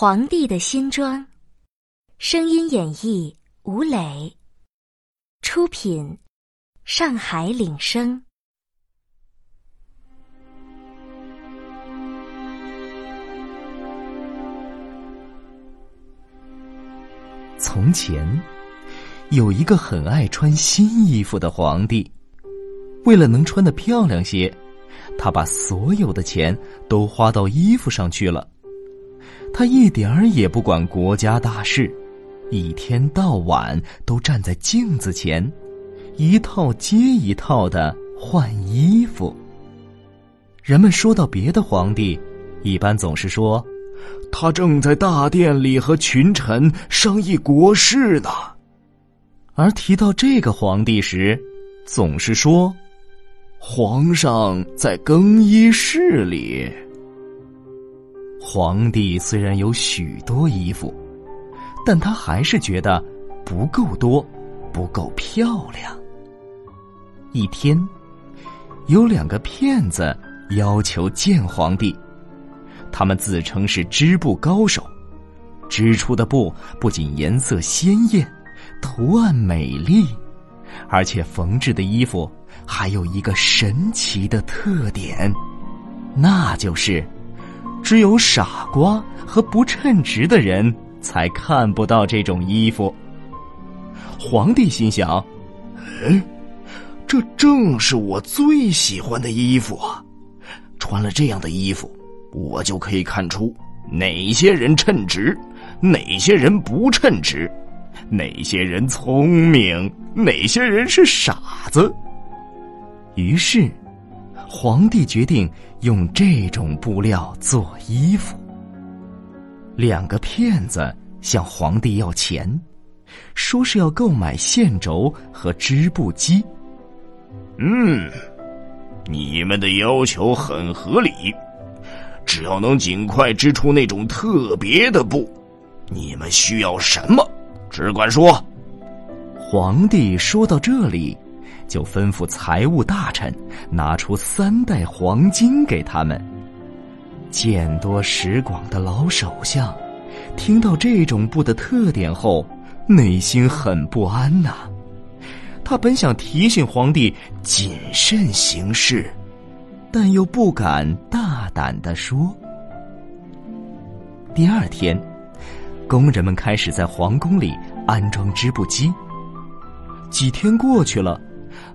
皇帝的新装，声音演绎吴磊，出品上海领声。从前，有一个很爱穿新衣服的皇帝，为了能穿得漂亮些，他把所有的钱都花到衣服上去了。他一点儿也不管国家大事，一天到晚都站在镜子前，一套接一套的换衣服。人们说到别的皇帝，一般总是说，他正在大殿里和群臣商议国事呢；而提到这个皇帝时，总是说，皇上在更衣室里。皇帝虽然有许多衣服，但他还是觉得不够多，不够漂亮。一天，有两个骗子要求见皇帝，他们自称是织布高手，织出的布不仅颜色鲜艳，图案美丽，而且缝制的衣服还有一个神奇的特点，那就是。只有傻瓜和不称职的人才看不到这种衣服。皇帝心想：“哎，这正是我最喜欢的衣服啊！穿了这样的衣服，我就可以看出哪些人称职，哪些人不称职，哪些人聪明，哪些人是傻子。”于是。皇帝决定用这种布料做衣服。两个骗子向皇帝要钱，说是要购买线轴和织布机。嗯，你们的要求很合理，只要能尽快织出那种特别的布，你们需要什么，只管说。皇帝说到这里。就吩咐财务大臣拿出三袋黄金给他们。见多识广的老首相，听到这种布的特点后，内心很不安呐。他本想提醒皇帝谨慎行事，但又不敢大胆的说。第二天，工人们开始在皇宫里安装织布机。几天过去了。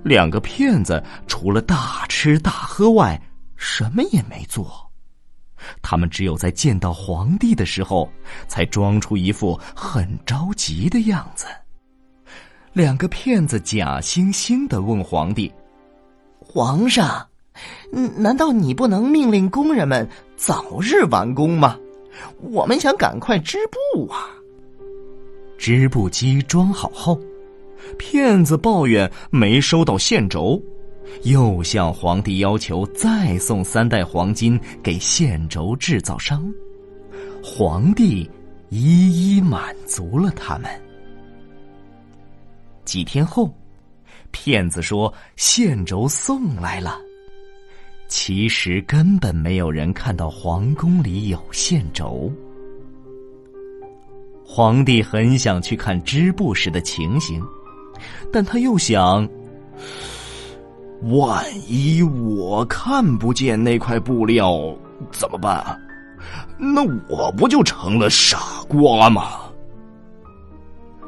两个骗子除了大吃大喝外，什么也没做。他们只有在见到皇帝的时候，才装出一副很着急的样子。两个骗子假惺惺的问皇帝：“皇上，难道你不能命令工人们早日完工吗？我们想赶快织布啊！”织布机装好后。骗子抱怨没收到线轴，又向皇帝要求再送三袋黄金给线轴制造商。皇帝一一满足了他们。几天后，骗子说线轴送来了，其实根本没有人看到皇宫里有线轴。皇帝很想去看织布时的情形。但他又想：万一我看不见那块布料怎么办？那我不就成了傻瓜吗？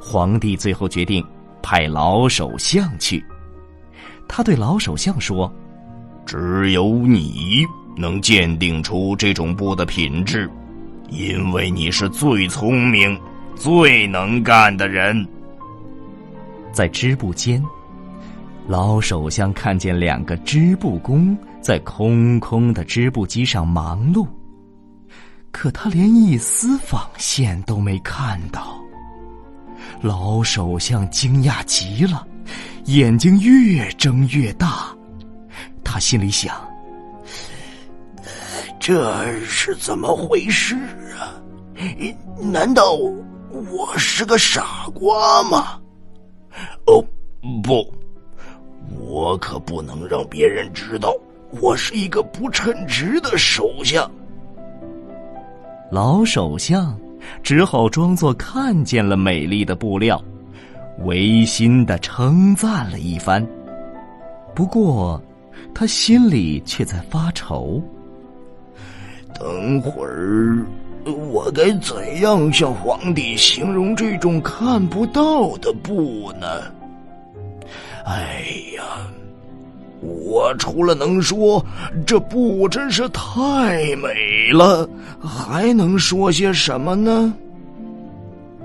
皇帝最后决定派老首相去。他对老首相说：“只有你能鉴定出这种布的品质，因为你是最聪明、最能干的人。”在织布间，老首相看见两个织布工在空空的织布机上忙碌，可他连一丝纺线都没看到。老首相惊讶极了，眼睛越睁越大。他心里想：这是怎么回事啊？难道我是个傻瓜吗？哦，不，我可不能让别人知道我是一个不称职的首相。老首相只好装作看见了美丽的布料，违心的称赞了一番。不过，他心里却在发愁。等会儿，我该怎样向皇帝形容这种看不到的布呢？哎呀，我除了能说这布真是太美了，还能说些什么呢？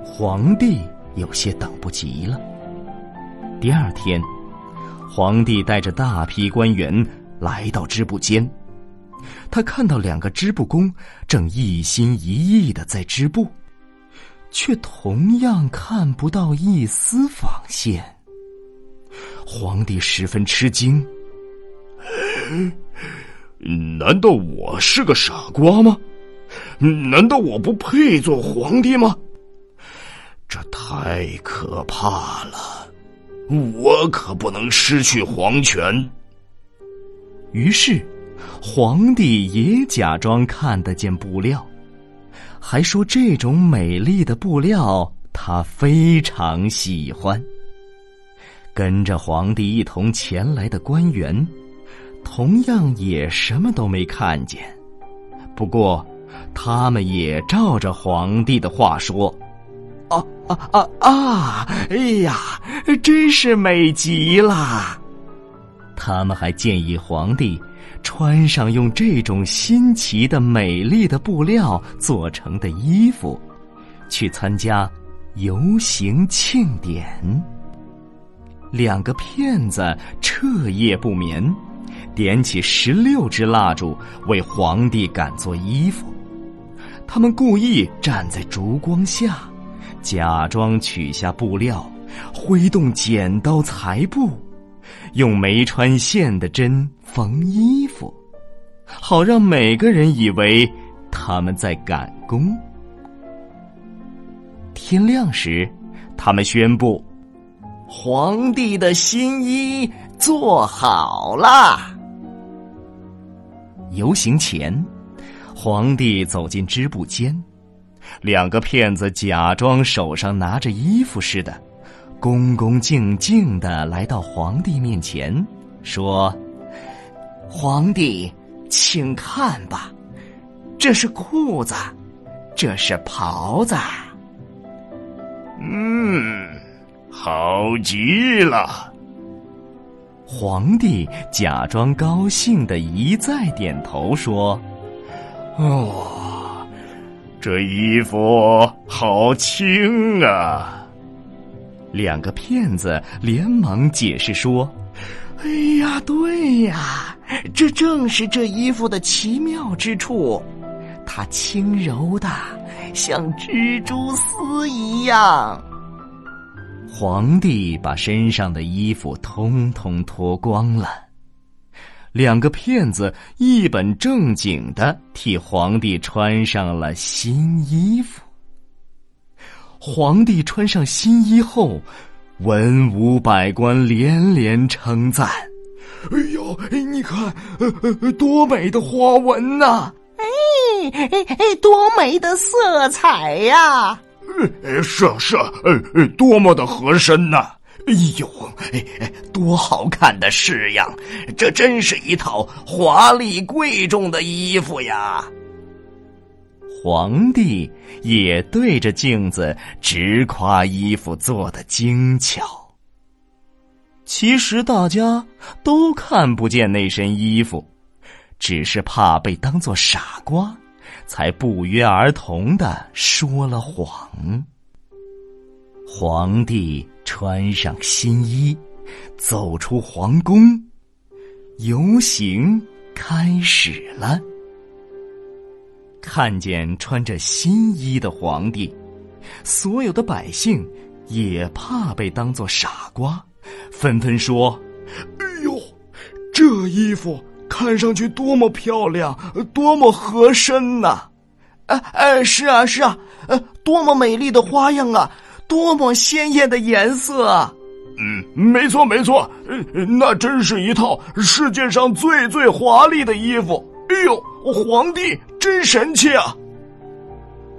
皇帝有些等不及了。第二天，皇帝带着大批官员来到织布间，他看到两个织布工正一心一意的在织布，却同样看不到一丝纺线。皇帝十分吃惊，难道我是个傻瓜吗？难道我不配做皇帝吗？这太可怕了！我可不能失去皇权。于是，皇帝也假装看得见布料，还说这种美丽的布料他非常喜欢。跟着皇帝一同前来的官员，同样也什么都没看见。不过，他们也照着皇帝的话说：“啊啊啊啊！哎呀，真是美极了！”他们还建议皇帝穿上用这种新奇的美丽的布料做成的衣服，去参加游行庆典。两个骗子彻夜不眠，点起十六支蜡烛为皇帝赶做衣服。他们故意站在烛光下，假装取下布料，挥动剪刀裁布，用没穿线的针缝衣服，好让每个人以为他们在赶工。天亮时，他们宣布。皇帝的新衣做好了。游行前，皇帝走进织布间，两个骗子假装手上拿着衣服似的，恭恭敬敬的来到皇帝面前，说：“皇帝，请看吧，这是裤子，这是袍子。”嗯。好极了！皇帝假装高兴的一再点头说：“哦，这衣服好轻啊！”两个骗子连忙解释说：“哎呀，对呀，这正是这衣服的奇妙之处，它轻柔的像蜘蛛丝一样。”皇帝把身上的衣服通通脱光了，两个骗子一本正经的替皇帝穿上了新衣服。皇帝穿上新衣后，文武百官连连称赞：“哎呦，你看，呃呃多美的花纹呐！哎哎哎，多美的色彩呀！”是啊是啊，呃，多么的合身呐！哎呦，哎，多好看的式样！这真是一套华丽贵重的衣服呀！皇帝也对着镜子直夸衣服做的精巧。其实大家都看不见那身衣服，只是怕被当作傻瓜。才不约而同的说了谎。皇帝穿上新衣，走出皇宫，游行开始了。看见穿着新衣的皇帝，所有的百姓也怕被当作傻瓜，纷纷说：“哎呦，这衣服！”看上去多么漂亮，多么合身呐！哎哎，是啊是啊，呃，多么美丽的花样啊，多么鲜艳的颜色啊！嗯，没错没错，呃那真是一套世界上最最华丽的衣服。哎呦，皇帝真神气啊！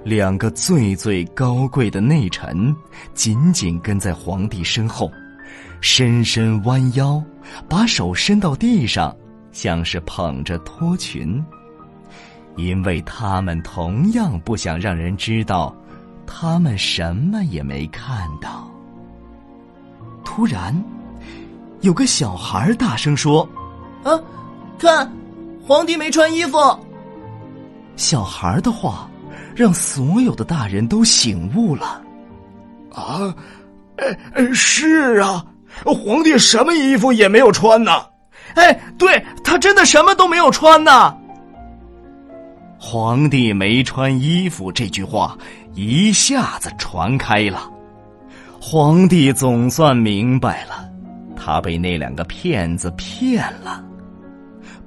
两个最最高贵的内臣紧紧跟在皇帝身后，深深弯腰，把手伸到地上，像是捧着托裙，因为他们同样不想让人知道，他们什么也没看到。突然，有个小孩大声说：“啊，看，皇帝没穿衣服。”小孩的话。让所有的大人都醒悟了，啊，哎，是啊，皇帝什么衣服也没有穿呢，哎，对他真的什么都没有穿呢。皇帝没穿衣服这句话一下子传开了，皇帝总算明白了，他被那两个骗子骗了。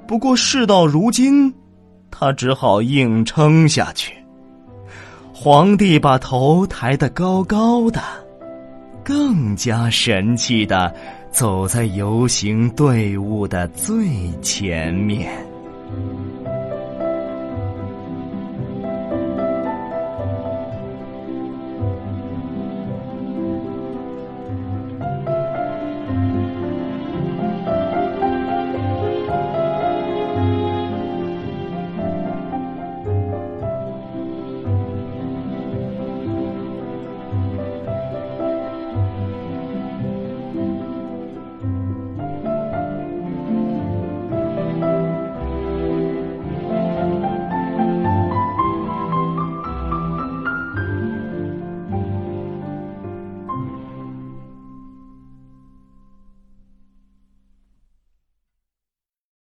不过事到如今，他只好硬撑下去。皇帝把头抬得高高的，更加神气的走在游行队伍的最前面。